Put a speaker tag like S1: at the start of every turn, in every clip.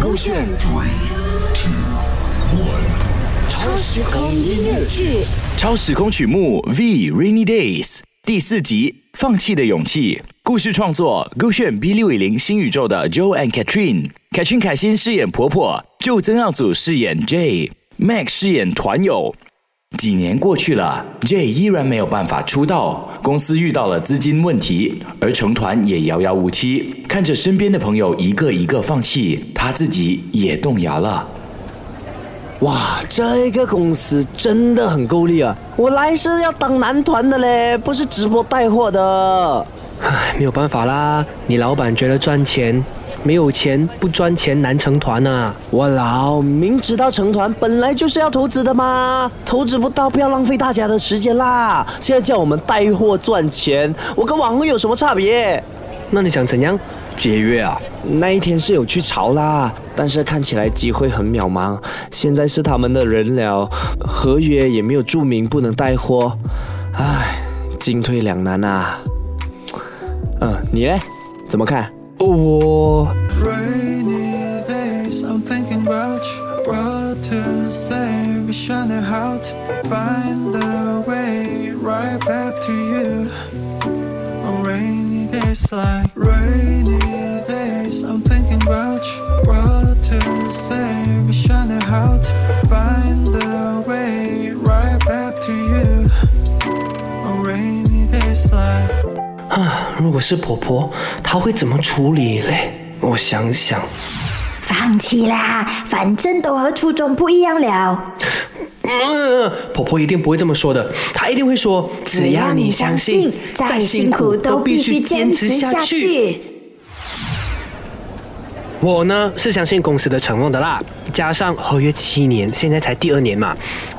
S1: 勾选 Three, Two, One，
S2: 超
S1: 时空
S2: 音乐剧。
S1: 超时空曲目 V Rainy Days 第四集放弃的勇气。故事创作勾选 B 六五零新宇宙的 Joe and Catherine。凯勋凯欣饰演婆婆，Joe 曾耀祖饰演 J，Max 饰演团友。几年过去了，J 依然没有办法出道，公司遇到了资金问题，而成团也遥遥无期。看着身边的朋友一个一个放弃，他自己也动摇了。
S3: 哇，这个公司真的很够力啊！我来是要当男团的嘞，不是直播带货的。
S4: 唉，没有办法啦，你老板觉得赚钱。没有钱不赚钱难成团啊！
S3: 我老明知道成团本来就是要投资的嘛，投资不到不要浪费大家的时间啦。现在叫我们带货赚钱，我跟网红有什么差别？
S4: 那你想怎样节约啊？
S3: 那一天是有去潮啦，但是看起来机会很渺茫。现在是他们的人了，合约也没有注明不能带货，唉，进退两难啊。嗯，你呢？怎么看？
S4: Rainy
S5: days, I'm thinking about you. What to say? We shine it out. Find the way right back to you. On rainy days, like rainy days, I'm thinking about you.
S4: 啊，如果是婆婆，她会怎么处理嘞？我想想，
S2: 放弃啦，反正都和初中不一样了。
S4: 嗯，婆婆一定不会这么说的，她一定会说，只要你相信，再辛苦都必须坚持下
S2: 去。
S4: 我呢是相信公司的承诺的啦，加上合约七年，现在才第二年嘛，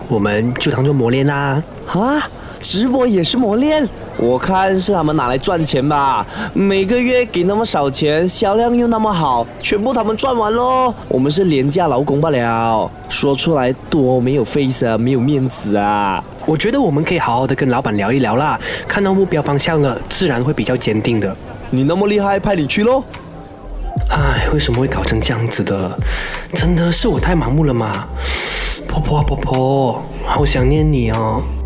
S4: 我们就当做磨练啦。
S3: 好啊，直播也是磨练。我看是他们拿来赚钱吧，每个月给那么少钱，销量又那么好，全部他们赚完喽。我们是廉价劳工罢了，说出来多没有 face 啊，没有面子啊。
S4: 我觉得我们可以好好的跟老板聊一聊啦，看到目标方向了，自然会比较坚定的。
S3: 你那么厉害，派你去喽。
S4: 唉，为什么会搞成这样子的？真的是我太盲目了吗？婆婆啊，婆婆，好想念你哦，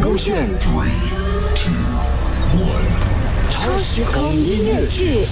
S1: 勾选 Three Two One，
S2: 超时空音乐剧。